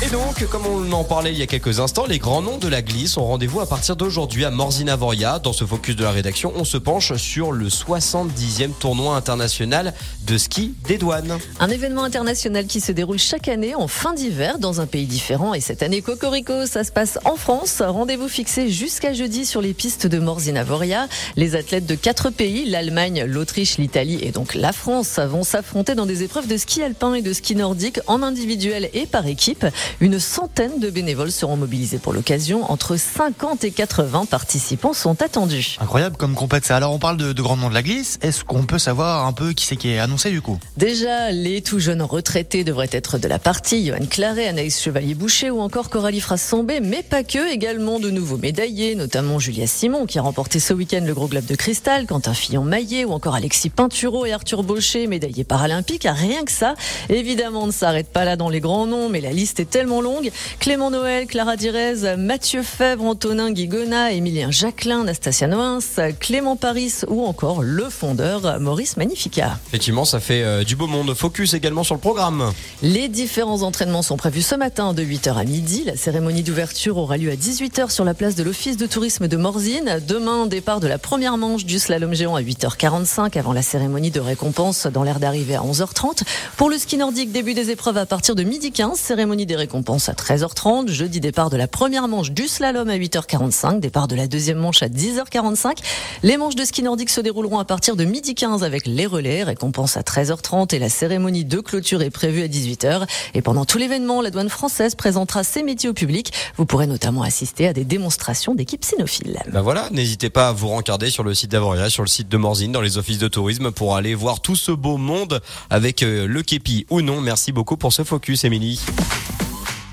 Et donc, comme on en parlait il y a quelques instants, les grands noms de la glisse ont rendez-vous à partir d'aujourd'hui à Morzine-Avoria. Dans ce focus de la rédaction, on se penche sur le 70e tournoi international de ski des douanes. Un événement international qui se déroule chaque année en fin d'hiver dans un pays différent. Et cette année, Cocorico, ça se passe en France. Rendez-vous fixé jusqu'à jeudi sur les pistes de Morzine-Avoria. Les athlètes de quatre pays, l'Allemagne, l'Autriche, l'Italie et donc la France, vont s'affronter dans des épreuves de ski alpin et de ski nordique en individuel et par équipe. Une centaine de bénévoles seront mobilisés pour l'occasion. Entre 50 et 80 participants sont attendus. Incroyable comme compète Alors on parle de, de grands noms de la glisse. Est-ce qu'on peut savoir un peu qui c'est qui est annoncé du coup? Déjà, les tout jeunes retraités devraient être de la partie. Johan Claret, Anaïs Chevalier-Boucher ou encore Coralie Frassombé, mais pas que. Également de nouveaux médaillés, notamment Julia Simon qui a remporté ce week-end le Gros Globe de Cristal, Quentin Fillon-Maillet ou encore Alexis Pinturo et Arthur Baucher, médaillés paralympiques. Ah, rien que ça, évidemment, on ne s'arrête pas là dans les grands noms, mais la liste est tellement longue. Clément Noël, Clara Direz, Mathieu Fèvre, Antonin Guigona, Émilien Jacquelin, Nastasia Noins, Clément Paris ou encore le fondeur Maurice Magnifica. Effectivement, ça fait euh, du beau monde. Focus également sur le programme. Les différents entraînements sont prévus ce matin de 8h à midi. La cérémonie d'ouverture aura lieu à 18h sur la place de l'Office de tourisme de Morzine. Demain, départ de la première manche du slalom géant à 8h45 avant la cérémonie de récompense dans l'air d'arrivée à 11h30. Pour le ski nordique, début des épreuves à partir de midi 15, cérémonie des récompenses à 13h30. Jeudi, départ de la première manche du slalom à 8h45, départ de la deuxième manche à 10h45. Les manches de ski nordique se dérouleront à partir de midi 15 avec les relais, récompense à 13h30 et la cérémonie de clôture est prévue à 18h. Et pendant tout l'événement, la douane française présentera ses métiers au public. Vous pourrez notamment assister à des démonstrations d'équipes cynophiles. Ben voilà, n'hésitez pas à vous rencarder sur le site d'Avoria, sur le site de Morzine, dans les offices de tourisme pour aller voir tout ce beau monde avec euh, le képi ou non. Merci beaucoup pour ce focus, Émilie.